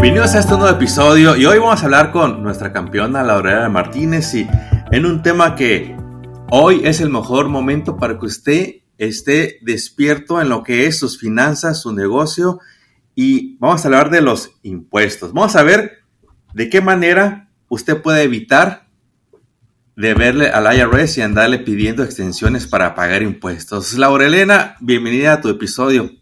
Bienvenidos a este nuevo episodio y hoy vamos a hablar con nuestra campeona Laurela Martínez y en un tema que hoy es el mejor momento para que usted esté despierto en lo que es sus finanzas, su negocio y vamos a hablar de los impuestos. Vamos a ver de qué manera usted puede evitar deberle al IRS y andarle pidiendo extensiones para pagar impuestos. Laurelena, bienvenida a tu episodio.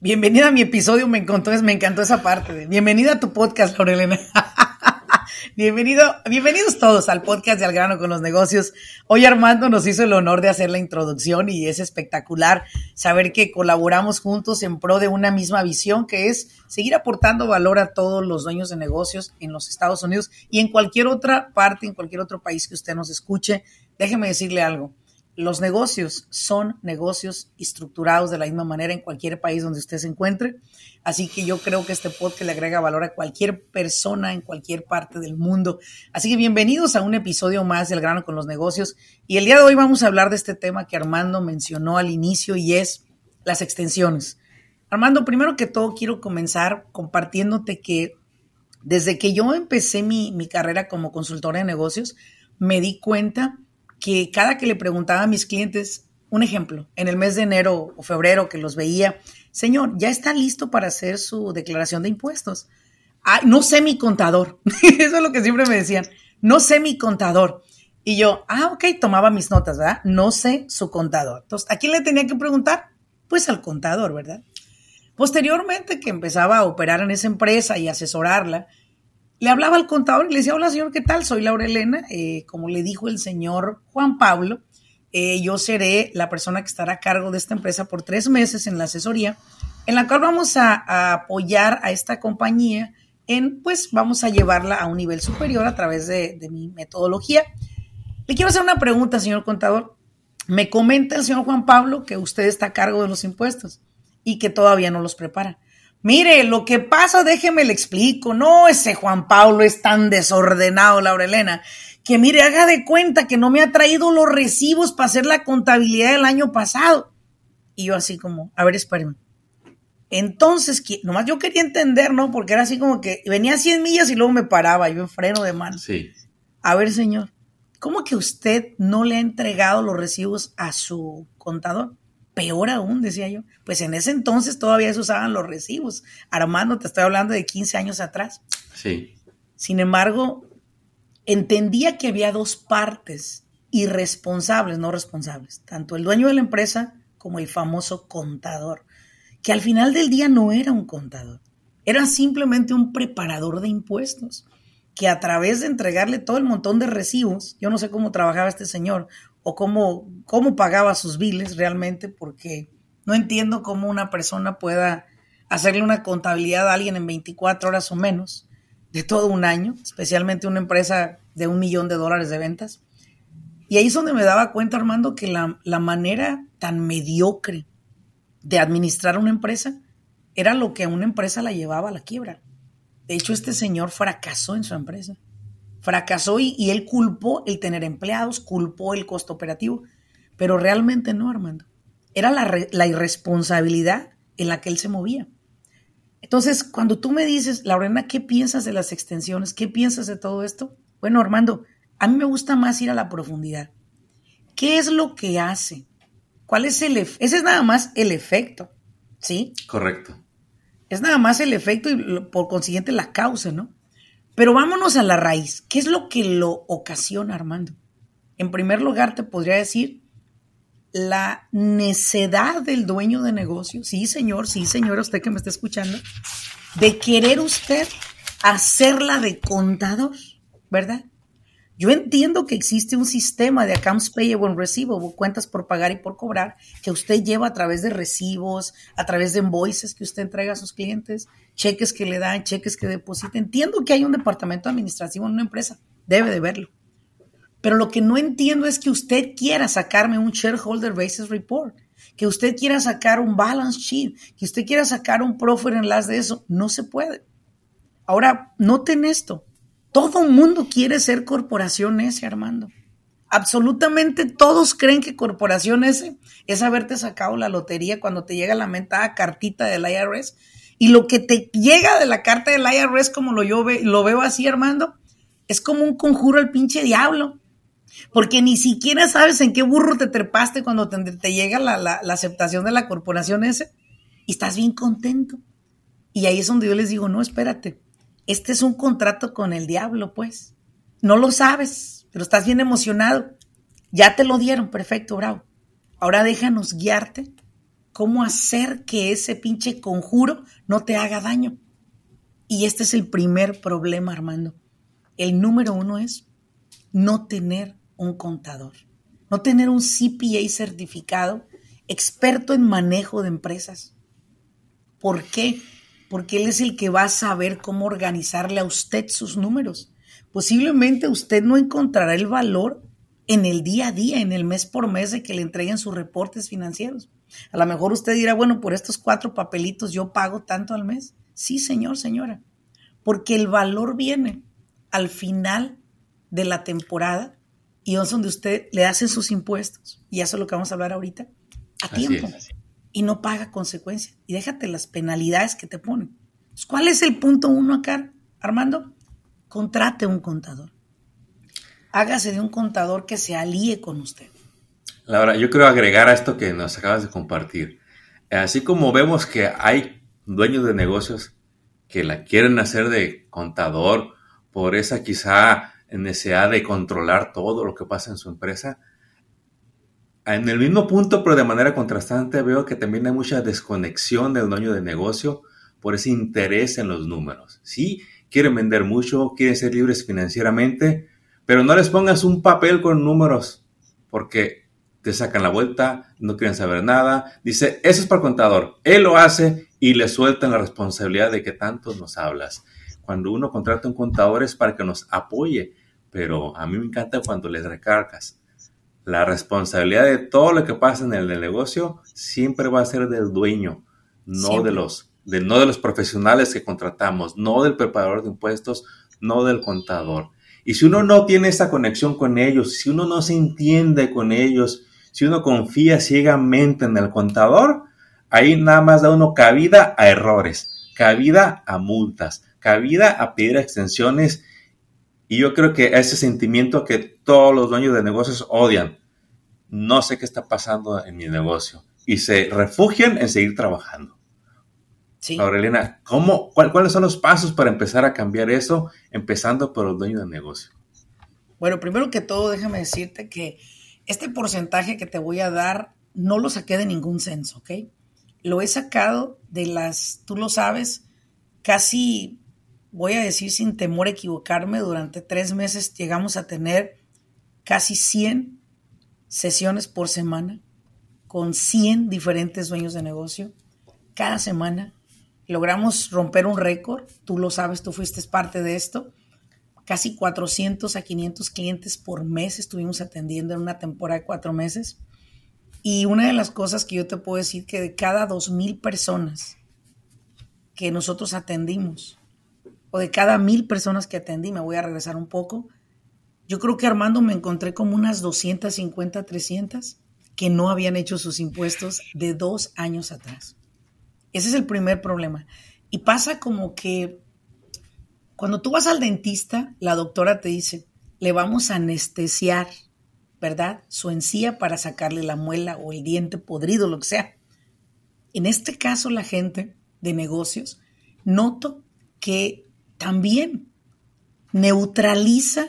Bienvenida a mi episodio, me encantó, me encantó esa parte. bienvenida a tu podcast, Laurelena. Bienvenido, bienvenidos todos al podcast de Al grano con los negocios. Hoy Armando nos hizo el honor de hacer la introducción y es espectacular saber que colaboramos juntos en pro de una misma visión que es seguir aportando valor a todos los dueños de negocios en los Estados Unidos y en cualquier otra parte, en cualquier otro país que usted nos escuche. Déjeme decirle algo los negocios son negocios estructurados de la misma manera en cualquier país donde usted se encuentre. Así que yo creo que este podcast le agrega valor a cualquier persona en cualquier parte del mundo. Así que bienvenidos a un episodio más del grano con los negocios. Y el día de hoy vamos a hablar de este tema que Armando mencionó al inicio y es las extensiones. Armando, primero que todo quiero comenzar compartiéndote que desde que yo empecé mi, mi carrera como consultora de negocios, me di cuenta que cada que le preguntaba a mis clientes, un ejemplo, en el mes de enero o febrero que los veía, señor, ya está listo para hacer su declaración de impuestos. no sé mi contador. Eso es lo que siempre me decían. No sé mi contador. Y yo, ah, ok, tomaba mis notas, ¿verdad? No sé su contador. Entonces, ¿a quién le tenía que preguntar? Pues al contador, ¿verdad? Posteriormente que empezaba a operar en esa empresa y asesorarla, le hablaba al contador y le decía, hola señor, ¿qué tal? Soy Laura Elena. Eh, como le dijo el señor Juan Pablo, eh, yo seré la persona que estará a cargo de esta empresa por tres meses en la asesoría, en la cual vamos a, apoyar a esta compañía en, pues vamos a llevarla a un nivel superior a través de, de mi metodología. Le quiero hacer una pregunta, señor contador. Me comenta el señor Juan Pablo que usted está a cargo de los impuestos y que todavía no los prepara. Mire, lo que pasa, déjeme le explico. No, ese Juan Pablo es tan desordenado, Laura Elena, que mire, haga de cuenta que no me ha traído los recibos para hacer la contabilidad del año pasado. Y yo así como, a ver, espérame. Entonces, nomás yo quería entender, ¿no? Porque era así como que venía a 100 millas y luego me paraba, yo en freno de mano. Sí. A ver, señor, ¿cómo que usted no le ha entregado los recibos a su contador? Peor aún, decía yo. Pues en ese entonces todavía se usaban los recibos. Armando, te estoy hablando de 15 años atrás. Sí. Sin embargo, entendía que había dos partes irresponsables, no responsables, tanto el dueño de la empresa como el famoso contador, que al final del día no era un contador, era simplemente un preparador de impuestos, que a través de entregarle todo el montón de recibos, yo no sé cómo trabajaba este señor, o cómo, cómo pagaba sus biles realmente, porque no entiendo cómo una persona pueda hacerle una contabilidad a alguien en 24 horas o menos de todo un año, especialmente una empresa de un millón de dólares de ventas. Y ahí es donde me daba cuenta, Armando, que la, la manera tan mediocre de administrar una empresa era lo que a una empresa la llevaba a la quiebra. De hecho, este señor fracasó en su empresa fracasó y, él culpó el tener empleados, culpó el costo operativo, pero realmente no, Armando. Era la, la irresponsabilidad en la que él se movía. Entonces, cuando tú me dices, Lorena, ¿qué piensas de las extensiones? ¿Qué piensas de todo esto? Bueno, Armando, a mí me gusta más ir a la profundidad. ¿Qué es lo que hace? ¿Cuál es el efecto? Ese es nada más el efecto, ¿sí? Correcto. Es nada más el efecto y por consiguiente la causa, ¿no? Pero vámonos a la raíz. ¿Qué es lo que lo ocasiona, Armando? En primer lugar, te podría decir la necedad del dueño de negocio. Sí, señor, sí, señora, usted que me está escuchando, de querer usted hacerla de contador, ¿verdad? Yo entiendo que existe un sistema de accounts payable and receivable, cuentas por pagar y por cobrar, que usted lleva a través de recibos, a través de invoices que usted entrega a sus clientes, cheques que le dan, cheques que deposita. Entiendo que hay un departamento administrativo en una empresa, debe de verlo. Pero lo que no entiendo es que usted quiera sacarme un shareholder basis report, que usted quiera sacar un balance sheet, que usted quiera sacar un profit and loss de eso. No se puede. Ahora, noten esto. Todo el mundo quiere ser corporación S, Armando. Absolutamente todos creen que corporación S es haberte sacado la lotería cuando te llega la mentada cartita del IRS. Y lo que te llega de la carta del IRS, como lo, yo lo veo así, Armando, es como un conjuro al pinche diablo. Porque ni siquiera sabes en qué burro te trepaste cuando te, llega la, la aceptación de la corporación S. Y estás bien contento. Y ahí es donde yo les digo, no, espérate este es un contrato con el diablo, pues. No lo sabes, pero estás bien emocionado. Ya te lo dieron, perfecto, bravo. Ahora déjanos guiarte cómo hacer que ese pinche conjuro no te haga daño. Y este es el primer problema, Armando. El número uno es no tener un contador, no tener un CPA certificado, experto en manejo de empresas. ¿Por qué? Porque Él es el que va a saber cómo organizarle a usted sus números. Posiblemente usted no encontrará el valor en el día a día, en el mes por mes de que le entreguen sus reportes financieros. A lo mejor usted dirá, bueno, por estos cuatro papelitos yo pago tanto al mes. Sí, señor, señora, porque el valor viene al final de la temporada y es donde usted le hace sus impuestos. Y eso es lo que vamos a hablar ahorita. A tiempo y no paga consecuencias. Y déjate las penalidades que te ponen. ¿Cuál es el punto uno acá, Armando? Contrate un contador. Hágase de un contador que se alíe con usted. Laura, yo quiero agregar a esto que nos acabas de compartir. Así como vemos que hay dueños de negocios que la quieren hacer de contador por esa quizá necesidad de controlar todo lo que pasa en su empresa, en el mismo punto, pero de manera contrastante, veo que también hay mucha desconexión del dueño de negocio por ese interés en los números. Sí, quieren vender mucho, quieren ser libres financieramente, pero no les pongas un papel con números, porque te sacan la vuelta, no quieren saber nada. Dice, eso es para el contador. Él lo hace y le sueltan la responsabilidad de que tanto nos hablas. Cuando uno contrata un contador es para que nos apoye, pero a mí me encanta cuando les recargas la responsabilidad de todo lo que pasa en el negocio siempre va a ser del dueño, no de los de, no de los profesionales que contratamos, no del preparador de impuestos, no del contador. Y si uno no tiene esa conexión con ellos, si uno no se entiende con ellos, si uno confía ciegamente en el contador, ahí nada más da uno cabida a errores, cabida a multas, cabida a pedir extensiones y yo creo que ese sentimiento que todos los dueños de negocios odian, no sé qué está pasando en mi negocio, y se refugian en seguir trabajando. Sí. Aurelina, ¿cómo, ¿cuáles son los pasos para empezar a cambiar eso, empezando por los dueños de negocio? Bueno, primero que todo, déjame decirte que este porcentaje que te voy a dar no lo saqué de ningún censo, ¿ok? Lo he sacado de las, tú lo sabes, casi voy a decir sin temor a equivocarme, durante tres meses llegamos a tener casi 100 sesiones por semana con 100 diferentes dueños de negocio. Cada semana logramos romper un récord, tú lo sabes, tú fuiste parte de esto. Casi 400 a 500 clientes por mes estuvimos atendiendo en una temporada de cuatro meses. Y una de las cosas que yo te puedo decir que de cada 2.000 personas que nosotros atendimos, o de cada mil personas que atendí, me voy a regresar un poco, yo creo que Armando me encontré como unas 250, 300 que no habían hecho sus impuestos de dos años atrás. Ese es el primer problema. Y pasa como que cuando tú vas al dentista, la doctora te dice, le vamos a anestesiar, ¿verdad? Su encía para sacarle la muela o el diente podrido, lo que sea. En este caso, la gente de negocios, noto que también neutraliza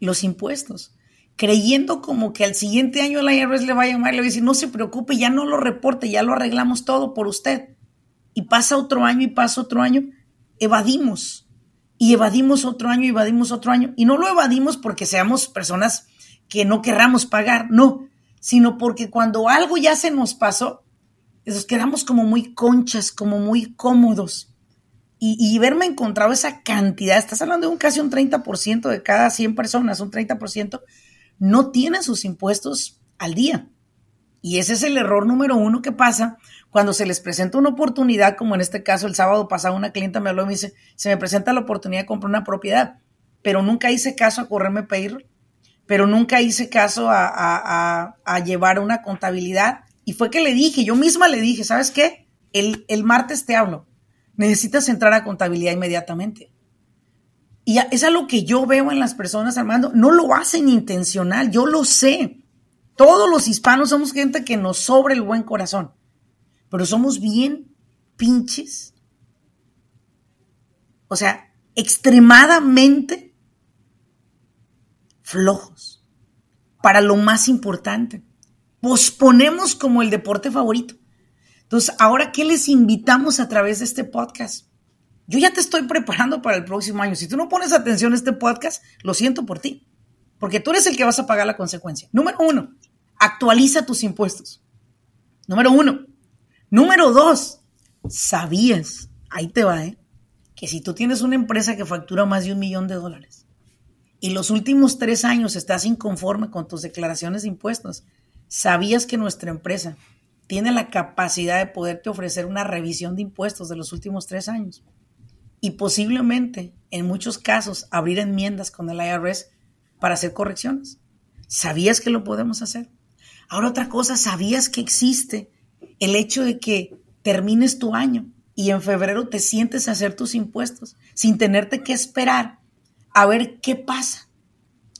los impuestos, creyendo como que al siguiente año la IRS le va a llamar y le va a decir, no se preocupe, ya no lo reporte, ya lo arreglamos todo por usted. Y pasa otro año y pasa otro año, evadimos. y evadimos otro año, evadimos otro año. Y no lo evadimos porque seamos personas que no querramos pagar, no, sino porque cuando algo ya se nos pasó, nos quedamos como muy conchas, como muy cómodos. Y, verme encontrado esa cantidad, estás hablando de un casi un 30% de cada 100 personas, un 30%, no tienen sus impuestos al día. Y ese es el error número uno que pasa cuando se les presenta una oportunidad, como en este caso el sábado pasado una clienta me habló y me dice, se me presenta la oportunidad de comprar una propiedad, pero nunca hice caso a correrme pedir, pero nunca hice caso a, llevar una contabilidad. Y fue que le dije, yo misma le dije, ¿sabes qué? El, el martes te hablo, necesitas entrar a contabilidad inmediatamente. Y es algo que yo veo en las personas, Armando, no lo hacen intencional, yo lo sé. Todos los hispanos somos gente que nos sobra el buen corazón, pero somos bien pinches. O sea, extremadamente flojos para lo más importante. Posponemos como el deporte favorito. Entonces, ahora, ¿qué les invitamos a través de este podcast? Yo ya te estoy preparando para el próximo año. Si tú no pones atención a este podcast, lo siento por ti, porque tú eres el que vas a pagar la consecuencia. Número uno, actualiza tus impuestos. Número uno. Número dos, sabías, ahí te va, ¿eh? que si tú tienes una empresa que factura más de un millón de dólares y los últimos tres años estás inconforme con tus declaraciones de impuestos, sabías que nuestra empresa tiene la capacidad de poderte ofrecer una revisión de impuestos de los últimos tres años y posiblemente, en muchos casos, abrir enmiendas con el IRS para hacer correcciones. ¿Sabías que lo podemos hacer? Ahora otra cosa, ¿sabías que existe el hecho de que termines tu año y en febrero te sientes a hacer tus impuestos sin tenerte que esperar a ver qué pasa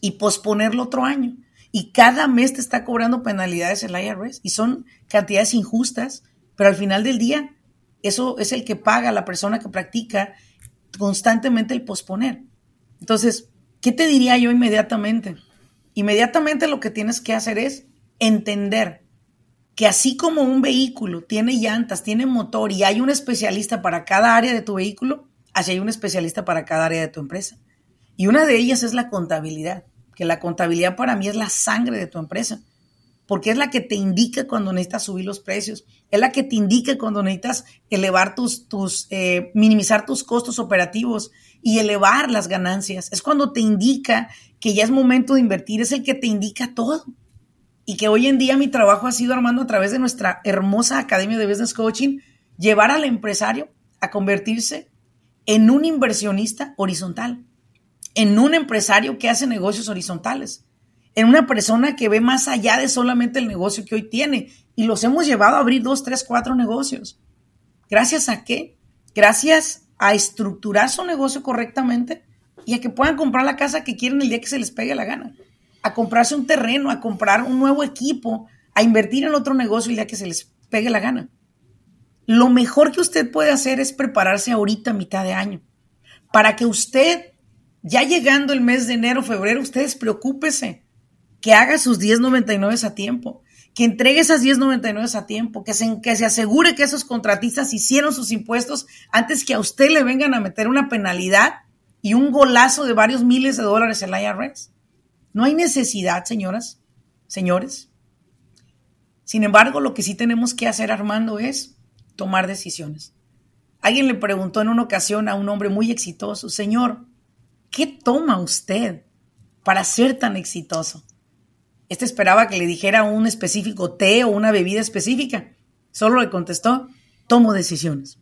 y posponerlo otro año? Y cada mes te está cobrando penalidades el IRS y son cantidades injustas, pero al final del día eso es el que paga la persona que practica constantemente el posponer. Entonces, ¿qué te diría yo inmediatamente? Inmediatamente lo que tienes que hacer es entender que así como un vehículo tiene llantas, tiene motor y hay un especialista para cada área de tu vehículo, así hay un especialista para cada área de tu empresa. Y una de ellas es la contabilidad, que la contabilidad para mí es la sangre de tu empresa, porque es la que te indica cuando necesitas subir los precios, es la que te indica cuando necesitas elevar tus, tus eh, minimizar tus costos operativos y elevar las ganancias. Es cuando te indica que ya es momento de invertir, es el que te indica todo y que hoy en día mi trabajo ha sido, Armando, a través de nuestra hermosa Academia de Business Coaching, llevar al empresario a convertirse en un inversionista horizontal, en un empresario que hace negocios horizontales, en una persona que ve más allá de solamente el negocio que hoy tiene. Y los hemos llevado a abrir dos, tres, cuatro negocios. ¿Gracias a qué? Gracias a estructurar su negocio correctamente y a que puedan comprar la casa que quieren el día que se les pegue la gana a comprarse un terreno, a comprar un nuevo equipo, a invertir en otro negocio el día que se les pegue la gana. Lo mejor que usted puede hacer es prepararse ahorita a mitad de año, para que usted, ya llegando el mes de enero, febrero, ustedes preocúpese, que haga sus 10.99 a tiempo, que entregue esas 10.99 a tiempo, que se, que se asegure que esos contratistas hicieron sus impuestos antes que a usted le vengan a meter una penalidad y un golazo de varios miles de dólares en la IRS. No hay necesidad, señoras, señores. Sin embargo, lo que sí tenemos que hacer, Armando, es tomar decisiones. Alguien le preguntó en una ocasión a un hombre muy exitoso, Señor, ¿qué toma usted para ser tan exitoso? Este esperaba que le dijera un específico té o una bebida específica. Solo le contestó, tomo decisiones.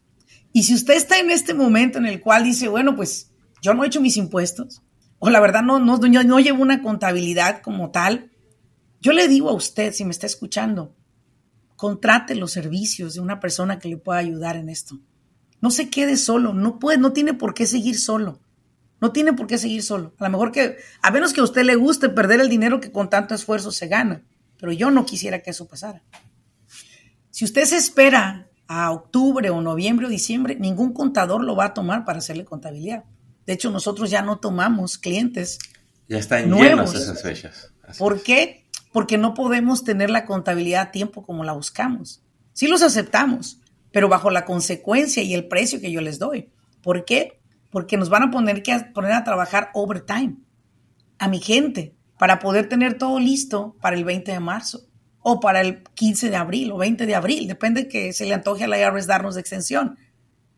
Y si usted está en este momento en el cual dice, bueno, pues yo no he hecho mis impuestos, o la verdad no, no, no llevo una contabilidad como tal, yo le digo a usted, si me está escuchando, contrate los servicios de una persona que le pueda ayudar en esto. No se quede solo, no puede, no tiene por qué seguir solo. No tiene por qué seguir solo. A lo mejor que, a menos que a usted le guste perder el dinero que con tanto esfuerzo se gana, pero yo no quisiera que eso pasara. Si usted se espera a octubre o noviembre o diciembre, ningún contador lo va a tomar para hacerle contabilidad. De hecho, nosotros ya no tomamos clientes. Ya están nuevos. esas fechas. ¿Por qué? Porque no podemos tener la contabilidad a tiempo como la buscamos. Sí los aceptamos, pero bajo la consecuencia y el precio que yo les doy. ¿Por qué? Porque nos van a poner que poner a trabajar overtime a mi gente para poder tener todo listo para el 20 de marzo o para el 15 de abril o 20 de abril, depende que se le antoje a la IRS darnos de extensión.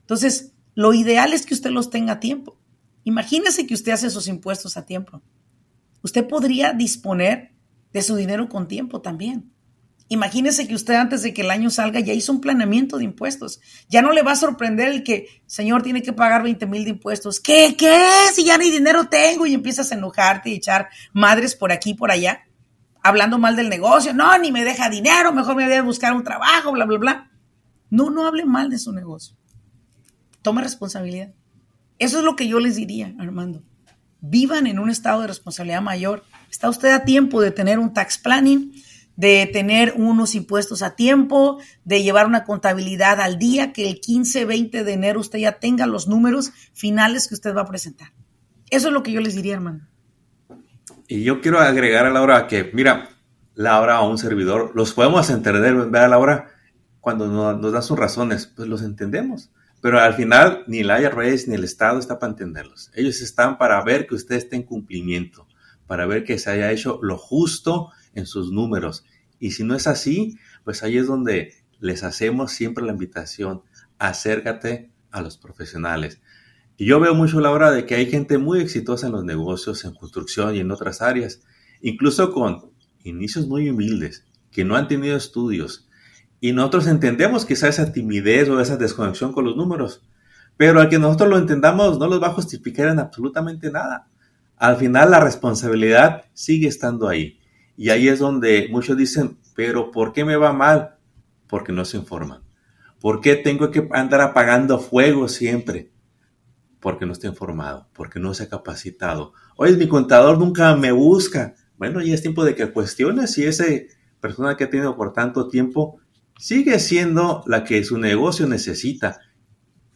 Entonces, lo ideal es que usted los tenga a tiempo. Imagínese que usted hace sus impuestos a tiempo. Usted podría disponer de su dinero con tiempo también. Imagínese que usted antes de que el año salga ya hizo un planeamiento de impuestos. Ya no le va a sorprender el que, señor, tiene que pagar 20 mil de impuestos. ¿Qué? ¿Qué? Si ya ni dinero tengo y empiezas a enojarte y echar madres por aquí por allá, hablando mal del negocio. No, ni me deja dinero, mejor me voy a buscar un trabajo, bla, bla, bla. No, no hable mal de su negocio. Tome responsabilidad. Eso es lo que yo les diría, Armando. Vivan en un estado de responsabilidad mayor. Está usted a tiempo de tener un tax planning de tener unos impuestos a tiempo, de llevar una contabilidad al día, que el 15, 20 de enero usted ya tenga los números finales que usted va a presentar. Eso es lo que yo les diría, hermano. Y yo quiero agregar a Laura que, mira, Laura o un servidor, los podemos entender, ver a Laura cuando nos, da sus razones, pues los entendemos. Pero al final ni el IRS ni el Estado está para entenderlos. Ellos están para ver que usted esté en cumplimiento, para ver que se haya hecho lo justo en sus números. Y si no es así, pues ahí es donde les hacemos siempre la invitación, acércate a los profesionales. Y yo veo mucho la hora de que hay gente muy exitosa en los negocios, en construcción y en otras áreas, incluso con inicios muy humildes, que no han tenido estudios. Y nosotros entendemos quizá esa timidez o esa desconexión con los números, pero al que nosotros lo entendamos no los va a justificar en absolutamente nada. Al final la responsabilidad sigue estando ahí. Y ahí es donde muchos dicen, pero ¿por qué me va mal? Porque no se informan. ¿Por qué tengo que andar apagando fuego siempre? Porque no estoy informado, porque no se ha capacitado. Oye, mi contador nunca me busca. Bueno, ya es tiempo de que cuestiones si esa persona que ha tenido por tanto tiempo sigue siendo la que su negocio necesita.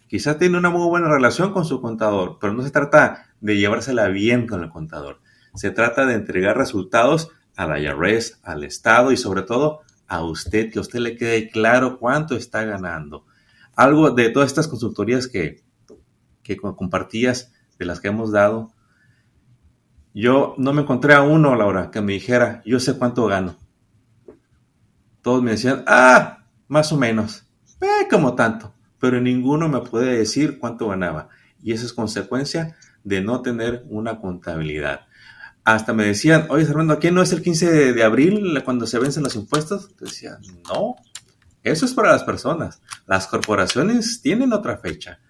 Quizá tiene una muy buena relación con su contador, pero no se trata de llevársela bien con el contador. Se trata de entregar resultados a la IRS, al Estado y sobre todo a usted, que a usted le quede claro cuánto está ganando. Algo de todas estas consultorías que, que compartías, de las que hemos dado, yo no me encontré a uno, Laura, que me dijera, yo sé cuánto gano. Todos me decían, ah, más o menos, eh, como tanto, pero ninguno me puede decir cuánto ganaba. Y eso es consecuencia de no tener una contabilidad hasta me decían, oye, Fernando, ¿aquí no es el 15 de, abril cuando se vencen los impuestos? Decía, no, eso es para las personas. Las corporaciones tienen otra fecha.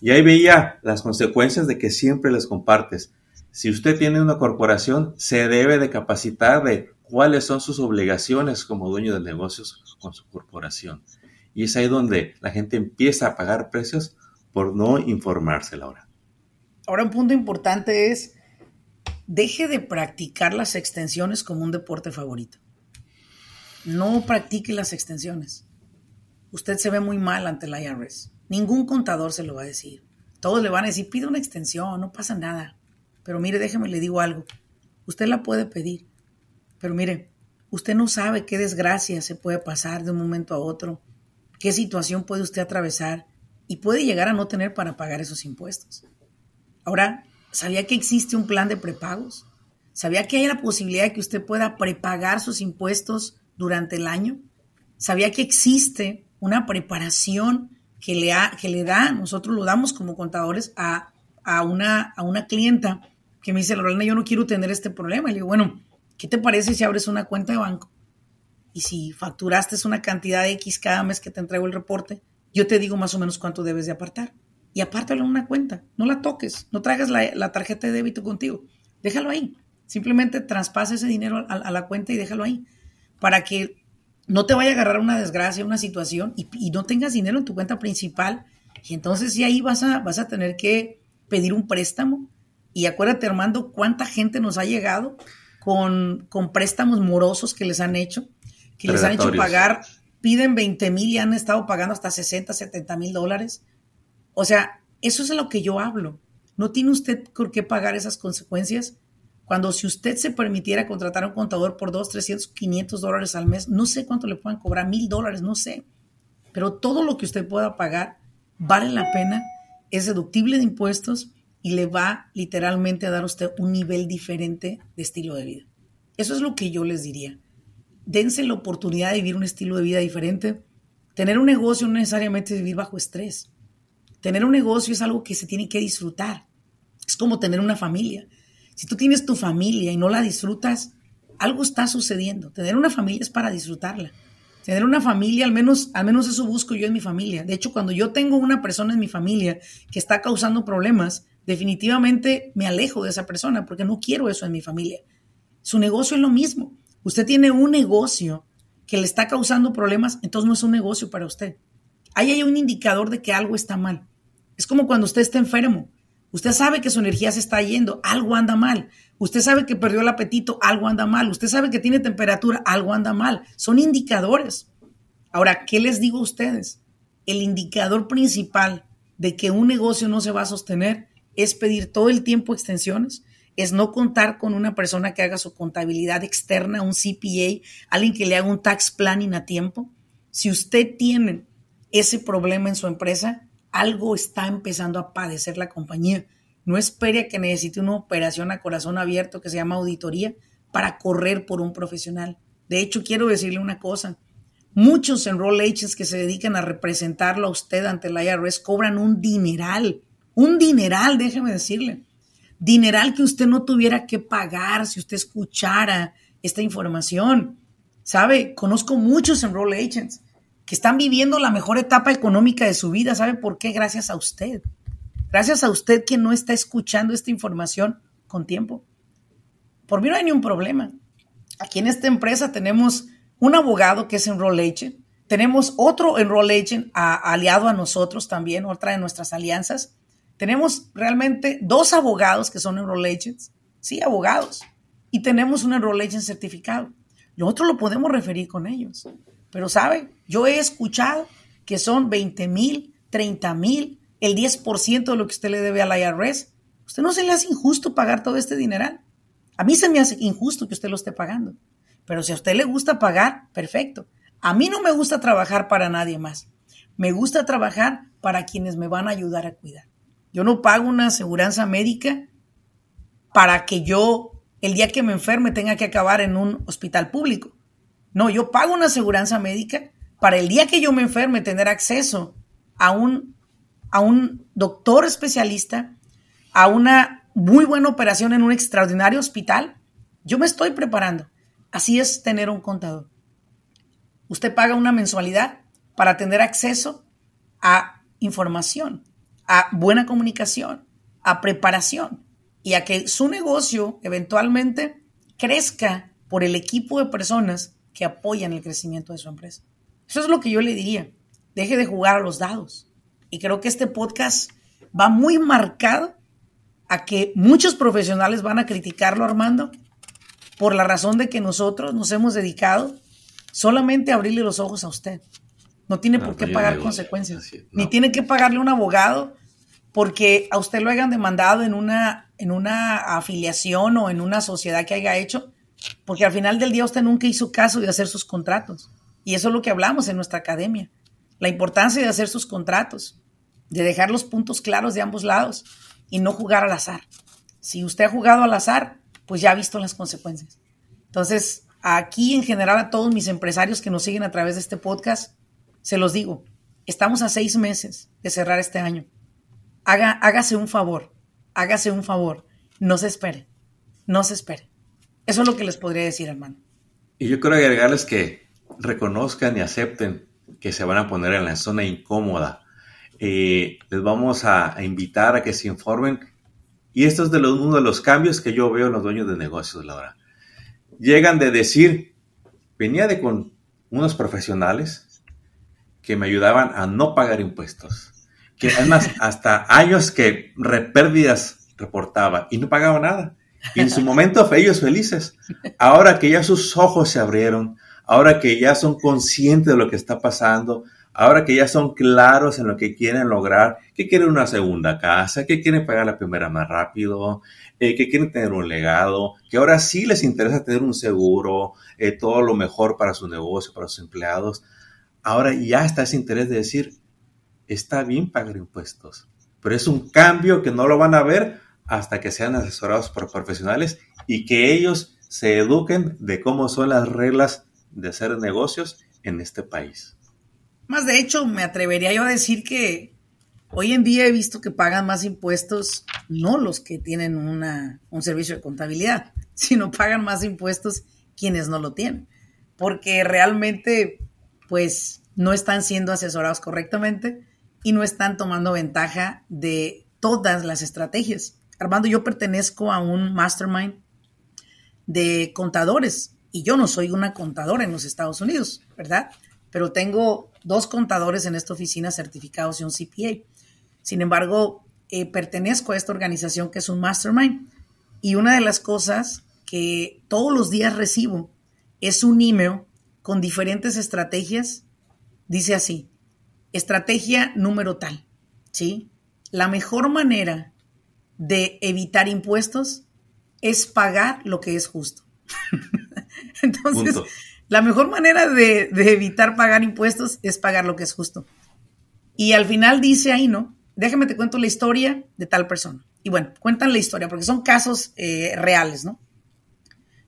Y ahí veía las consecuencias de que siempre les compartes. Si usted tiene una corporación, se debe de capacitar de cuáles son sus obligaciones como dueño de negocios con su corporación. Y es ahí donde la gente empieza a pagar precios por no informarse, Laura. Ahora un punto importante es deje de practicar las extensiones como un deporte favorito. No practique las extensiones. Usted se ve muy mal ante la IRS. Ningún contador se lo va a decir. Todos le van a decir, pide una extensión, no pasa nada. Pero mire, déjeme le digo algo. Usted la puede pedir. Pero mire, usted no sabe qué desgracia se puede pasar de un momento a otro, qué situación puede usted atravesar y puede llegar a no tener para pagar esos impuestos. Ahora, ¿Sabía que existe un plan de prepagos? ¿Sabía que hay la posibilidad de que usted pueda prepagar sus impuestos durante el año? ¿Sabía que existe una preparación que le, que le da, nosotros lo damos como contadores a, una, a una clienta que me dice, Lorena, yo no quiero tener este problema. Y le digo, bueno, ¿qué te parece si abres una cuenta de banco? Y si facturaste una cantidad de X cada mes que te entrego el reporte, yo te digo más o menos cuánto debes de apartar y apártalo en una cuenta. No la toques, no traigas la, tarjeta de débito contigo. Déjalo ahí. Simplemente traspasa ese dinero a, la cuenta y déjalo ahí. Para que no te vaya a agarrar una desgracia, una situación y, no tengas dinero en tu cuenta principal. Y entonces sí ahí vas a, vas a tener que pedir un préstamo. Y acuérdate, Armando, cuánta gente nos ha llegado con, con préstamos morosos que les han hecho, que les han hecho pagar, piden 20 mil y han estado pagando hasta 60, 70 mil dólares o sea, eso es de lo que yo hablo. No tiene usted por qué pagar esas consecuencias cuando si usted se permitiera contratar a un contador por 2, 300, 500 dólares al mes, no sé cuánto le puedan cobrar, mil dólares, no sé. Pero todo lo que usted pueda pagar vale la pena, es deductible de impuestos y le va literalmente a dar a usted un nivel diferente de estilo de vida. Eso es lo que yo les diría. Dense la oportunidad de vivir un estilo de vida diferente. Tener un negocio no necesariamente es vivir bajo estrés. Tener un negocio es algo que se tiene que disfrutar. Es como tener una familia. Si tú tienes tu familia y no la disfrutas, algo está sucediendo. Tener una familia es para disfrutarla. Tener una familia, al menos, al menos eso busco yo en mi familia. De hecho, cuando yo tengo una persona en mi familia que está causando problemas, definitivamente me alejo de esa persona porque no quiero eso en mi familia. Su negocio es lo mismo. Usted tiene un negocio que le está causando problemas, entonces no es un negocio para usted. Ahí hay un indicador de que algo está mal. Es como cuando usted está enfermo. Usted sabe que su energía se está yendo, algo anda mal. Usted sabe que perdió el apetito, algo anda mal. Usted sabe que tiene temperatura, algo anda mal. Son indicadores. Ahora, ¿qué les digo a ustedes? El indicador principal de que un negocio no se va a sostener es pedir todo el tiempo extensiones, es no contar con una persona que haga su contabilidad externa, un CPA, alguien que le haga un tax planning a tiempo. Si usted tiene ese problema en su empresa, algo está empezando a padecer la compañía. No espere a que necesite una operación a corazón abierto que se llama auditoría para correr por un profesional. De hecho, quiero decirle una cosa. Muchos enroll agents que se dedican a representarlo a usted ante la IRS cobran un dineral. Un dineral, déjeme decirle. Dineral que usted no tuviera que pagar si usted escuchara esta información. ¿Sabe? Conozco muchos enroll agents que están viviendo la mejor etapa económica de su vida. ¿Sabe por qué? Gracias a usted. Gracias a usted que no está escuchando esta información con tiempo. Por mí no hay ningún problema. Aquí en esta empresa tenemos un abogado que es Enroll Agent. Tenemos otro Enroll Agent aliado a nosotros también, otra de nuestras alianzas. Tenemos realmente dos abogados que son Enroll Agents. Sí, abogados. Y tenemos un Enroll Agent certificado. Lo otro lo podemos referir con ellos. Pero sabe, yo he escuchado que son 20 mil, 30 mil, el 10% de lo que usted le debe al IRS. ¿Usted no se le hace injusto pagar todo este dineral? A mí se me hace injusto que usted lo esté pagando. Pero si a usted le gusta pagar, perfecto. A mí no me gusta trabajar para nadie más. Me gusta trabajar para quienes me van a ayudar a cuidar. Yo no pago una aseguranza médica para que yo, el día que me enferme, tenga que acabar en un hospital público. No, yo pago una aseguranza médica para el día que yo me enferme tener acceso a un, a un doctor especialista, a una muy buena operación en un extraordinario hospital. Yo me estoy preparando. Así es tener un contador. Usted paga una mensualidad para tener acceso a información, a buena comunicación, a preparación y a que su negocio eventualmente crezca por el equipo de personas que apoyan el crecimiento de su empresa. Eso es lo que yo le diría. Deje de jugar a los dados. Y creo que este podcast va muy marcado a que muchos profesionales van a criticarlo, Armando, por la razón de que nosotros nos hemos dedicado solamente a abrirle los ojos a usted. No tiene por qué pagar consecuencias. Ni tiene que pagarle un abogado porque a usted lo hayan demandado en una, en una afiliación o en una sociedad que haya hecho porque al final del día usted nunca hizo caso de hacer sus contratos. Y eso es lo que hablamos en nuestra academia. La importancia de hacer sus contratos, de dejar los puntos claros de ambos lados y no jugar al azar. Si usted ha jugado al azar, pues ya ha visto las consecuencias. Entonces, aquí en general a todos mis empresarios que nos siguen a través de este podcast, se los digo, estamos a seis meses de cerrar este año. Haga, hágase un favor, hágase un favor, no se espere, no se espere. Eso es lo que les podría decir, hermano. Y yo quiero agregarles que reconozcan y acepten que se van a poner en la zona incómoda. Eh, les vamos a, invitar a que se informen. Y esto es de uno de los cambios que yo veo en los dueños de negocios, Laura. Llegan de decir, venía de con unos profesionales que me ayudaban a no pagar impuestos. Que además, hasta años que pérdidas reportaba y no pagaba nada. Y en su momento ellos felices. Ahora que ya sus ojos se abrieron, ahora que ya son conscientes de lo que está pasando, ahora que ya son claros en lo que quieren lograr, que quieren una segunda casa, que quieren pagar la primera más rápido, eh, que quieren tener un legado, que ahora sí les interesa tener un seguro, eh, todo lo mejor para su negocio, para sus empleados. Ahora ya está ese interés de decir, está bien pagar impuestos, pero es un cambio que no lo van a ver hasta que sean asesorados por profesionales y que ellos se eduquen de cómo son las reglas de hacer negocios en este país. Más de hecho, me atrevería yo a decir que hoy en día he visto que pagan más impuestos no los que tienen una, un servicio de contabilidad, sino pagan más impuestos quienes no lo tienen, porque realmente pues no están siendo asesorados correctamente y no están tomando ventaja de todas las estrategias. Armando, yo pertenezco a un mastermind de contadores y yo no soy una contadora en los Estados Unidos, ¿verdad? Pero tengo dos contadores en esta oficina certificados y un CPA. Sin embargo, eh, pertenezco a esta organización que es un mastermind y una de las cosas que todos los días recibo es un email con diferentes estrategias. Dice así, estrategia número tal, ¿sí? La mejor manera de evitar impuestos es pagar lo que es justo. Entonces, la mejor manera de, de, evitar pagar impuestos es pagar lo que es justo. Y al final dice ahí, ¿no? Déjame te cuento la historia de tal persona. Y bueno, cuentan la historia porque son casos eh, reales, ¿no?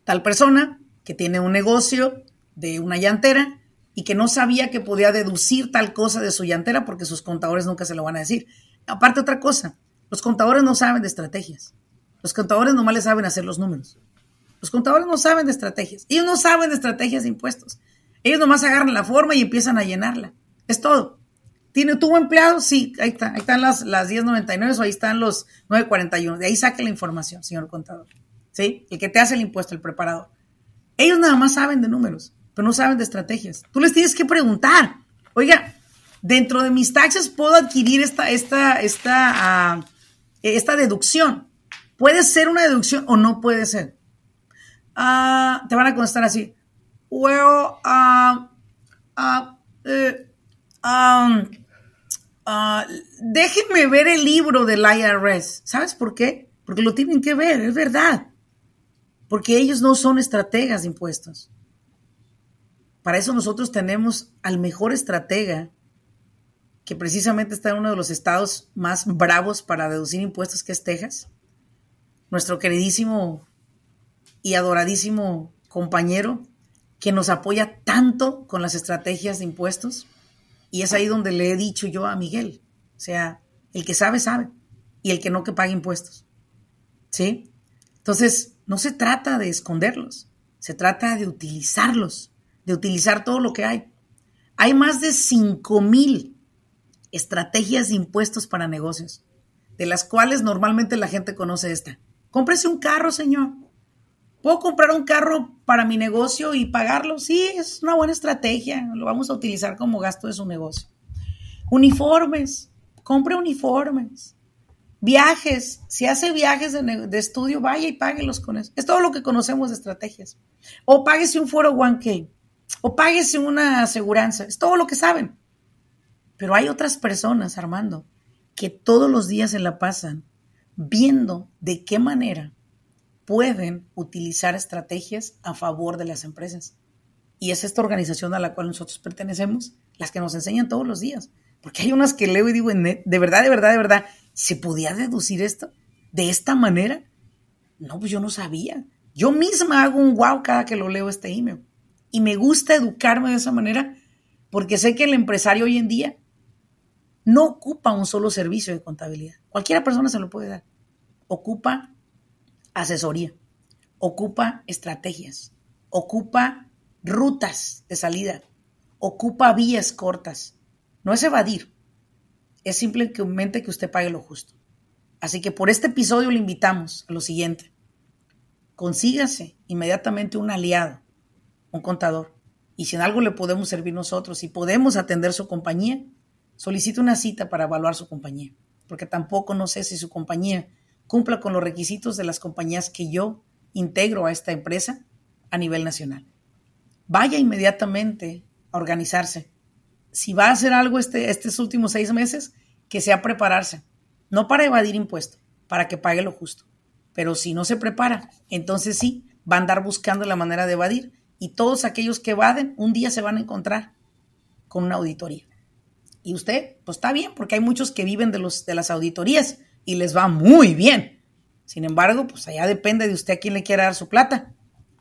Tal persona que tiene un negocio de una llantera y que no sabía que podía deducir tal cosa de su llantera porque sus contadores nunca se lo van a decir. Aparte otra cosa, los contadores no saben de estrategias. Los contadores nomás les saben hacer los números. Los contadores no saben de estrategias. Ellos no saben de estrategias de impuestos. Ellos nomás agarran la forma y empiezan a llenarla. Es todo. ¿Tiene, ¿Tuvo empleado? Sí, ahí, está, ahí están las, las 1099 o ahí están los 941. De ahí saque la información, señor contador. ¿Sí? El que te hace el impuesto, el preparador. Ellos nada más saben de números, pero no saben de estrategias. Tú les tienes que preguntar. Oiga, dentro de mis taxes puedo adquirir esta, esta, esta, uh, esta deducción. ¿Puede ser una deducción o no puede ser? Uh, te van a contestar así. Well, uh, déjenme ver el libro del IRS. ¿Sabes por qué? Porque lo tienen que ver, es verdad. Porque ellos no son estrategas de impuestos. Para eso nosotros tenemos al mejor estratega, que precisamente está en uno de los estados más bravos para deducir impuestos, que es Texas. Nuestro queridísimo y adoradísimo compañero, que nos apoya tanto con las estrategias de impuestos. Y es ahí donde le he dicho yo a Miguel, o sea, el que sabe, sabe, y el que no, que pague impuestos. ¿Sí? Entonces, no se trata de esconderlos, se trata de utilizarlos, de utilizar todo lo que hay. Hay más de 5 mil estrategias de impuestos para negocios, de las cuales normalmente la gente conoce esta. Cómprese un carro, señor. ¿Puedo comprar un carro para mi negocio y pagarlo? Sí, es una buena estrategia. Lo vamos a utilizar como gasto de su negocio. Uniformes. Compre uniformes. Viajes, si hace viajes de, estudio, vaya y páguelos con eso. Es todo lo que conocemos de estrategias. O páguese un foro 1K, o páguese una aseguranza, es todo lo que saben. Pero hay otras personas, Armando, que todos los días se la pasan viendo de qué manera pueden utilizar estrategias a favor de las empresas. Y es esta organización a la cual nosotros pertenecemos, las que nos enseñan todos los días. Porque hay unas que leo y digo, de verdad, de verdad, de verdad, ¿se podía deducir esto de esta manera? No, pues yo no sabía. Yo misma hago un wow cada que lo leo este email. Y me gusta educarme de esa manera porque sé que el empresario hoy en día no ocupa un solo servicio de contabilidad. Cualquiera persona se lo puede dar. Ocupa asesoría, ocupa estrategias, ocupa rutas de salida, ocupa vías cortas, no es evadir, es simplemente que usted pague lo justo. Así que por este episodio le invitamos a lo siguiente. Consígase inmediatamente un aliado, un contador. Y si en algo le podemos servir nosotros y podemos atender su compañía, solicite una cita para evaluar su compañía. Porque tampoco no sé si su compañía cumpla con los requisitos de las compañías que yo integro a esta empresa a nivel nacional. Vaya inmediatamente a organizarse si va a hacer algo este, estos últimos seis meses, que sea prepararse. No para evadir impuestos, para que pague lo justo. Pero si no se prepara, entonces sí, va a andar buscando la manera de evadir. Y todos aquellos que evaden, un día se van a encontrar con una auditoría. Y usted, pues está bien, porque hay muchos que viven de, los, de las auditorías y les va muy bien. Sin embargo, pues allá depende de usted a quién le quiera dar su plata.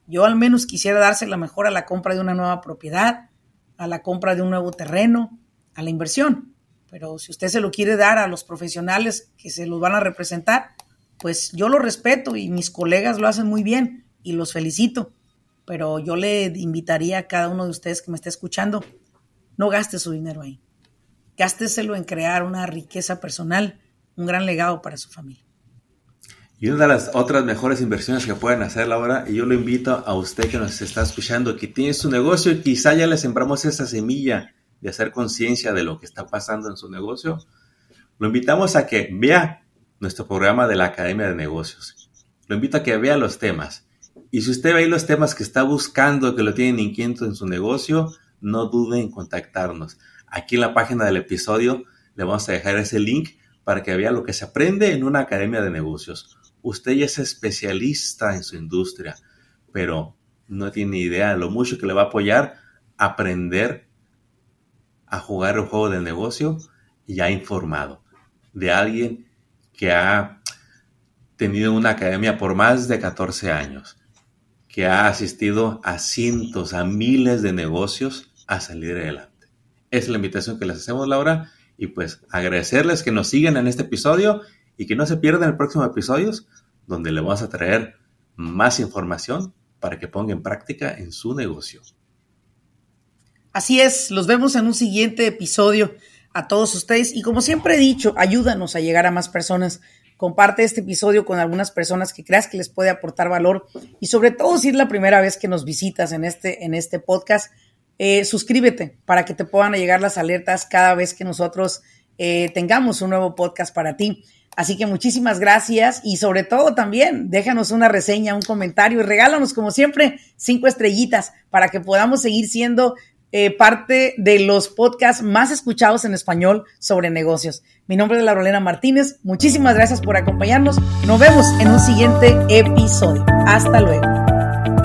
Yo al menos quisiera dársela mejor a la compra de una nueva propiedad, a la compra de un nuevo terreno, a la inversión. Pero si usted se lo quiere dar a los profesionales que se los van a representar, pues yo lo respeto y mis colegas lo hacen muy bien y los felicito. Pero yo le invitaría a cada uno de ustedes que me esté escuchando, no gaste su dinero ahí. Gásteselo en crear una riqueza personal, un gran legado para su familia. Y una de las otras mejores inversiones que pueden hacer ahora, y yo lo invito a usted que nos está escuchando, que tiene su negocio y quizá ya le sembramos esa semilla de hacer conciencia de lo que está pasando en su negocio, lo invitamos a que vea nuestro programa de la Academia de Negocios. Lo invito a que vea los temas. Y si usted ve los temas que está buscando, que lo tienen inquieto en su negocio, no dude en contactarnos. Aquí en la página del episodio le vamos a dejar ese link para que vea lo que se aprende en una academia de negocios usted ya es especialista en su industria, pero no tiene idea de lo mucho que le va a apoyar aprender a jugar el juego del negocio ya informado de alguien que ha tenido una academia por más de 14 años, que ha asistido a cientos, a miles de negocios a salir adelante. Es la invitación que les hacemos, Laura, y pues agradecerles que nos sigan en este episodio y que no se pierdan el próximo episodio donde le vamos a traer más información para que ponga en práctica en su negocio. Así es, los vemos en un siguiente episodio a todos ustedes y como siempre he dicho, ayúdanos a llegar a más personas. Comparte este episodio con algunas personas que creas que les puede aportar valor y sobre todo si es la primera vez que nos visitas en este, en este podcast, eh, suscríbete para que te puedan llegar las alertas cada vez que nosotros eh, tengamos un nuevo podcast para ti. Así que muchísimas gracias y sobre todo también déjanos una reseña, un comentario y regálanos como siempre cinco estrellitas para que podamos seguir siendo eh, parte de los podcasts más escuchados en español sobre negocios. Mi nombre es Laurelena Martínez. Muchísimas gracias por acompañarnos. Nos vemos en un siguiente episodio. Hasta luego.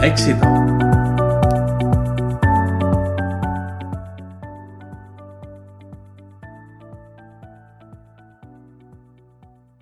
Éxito.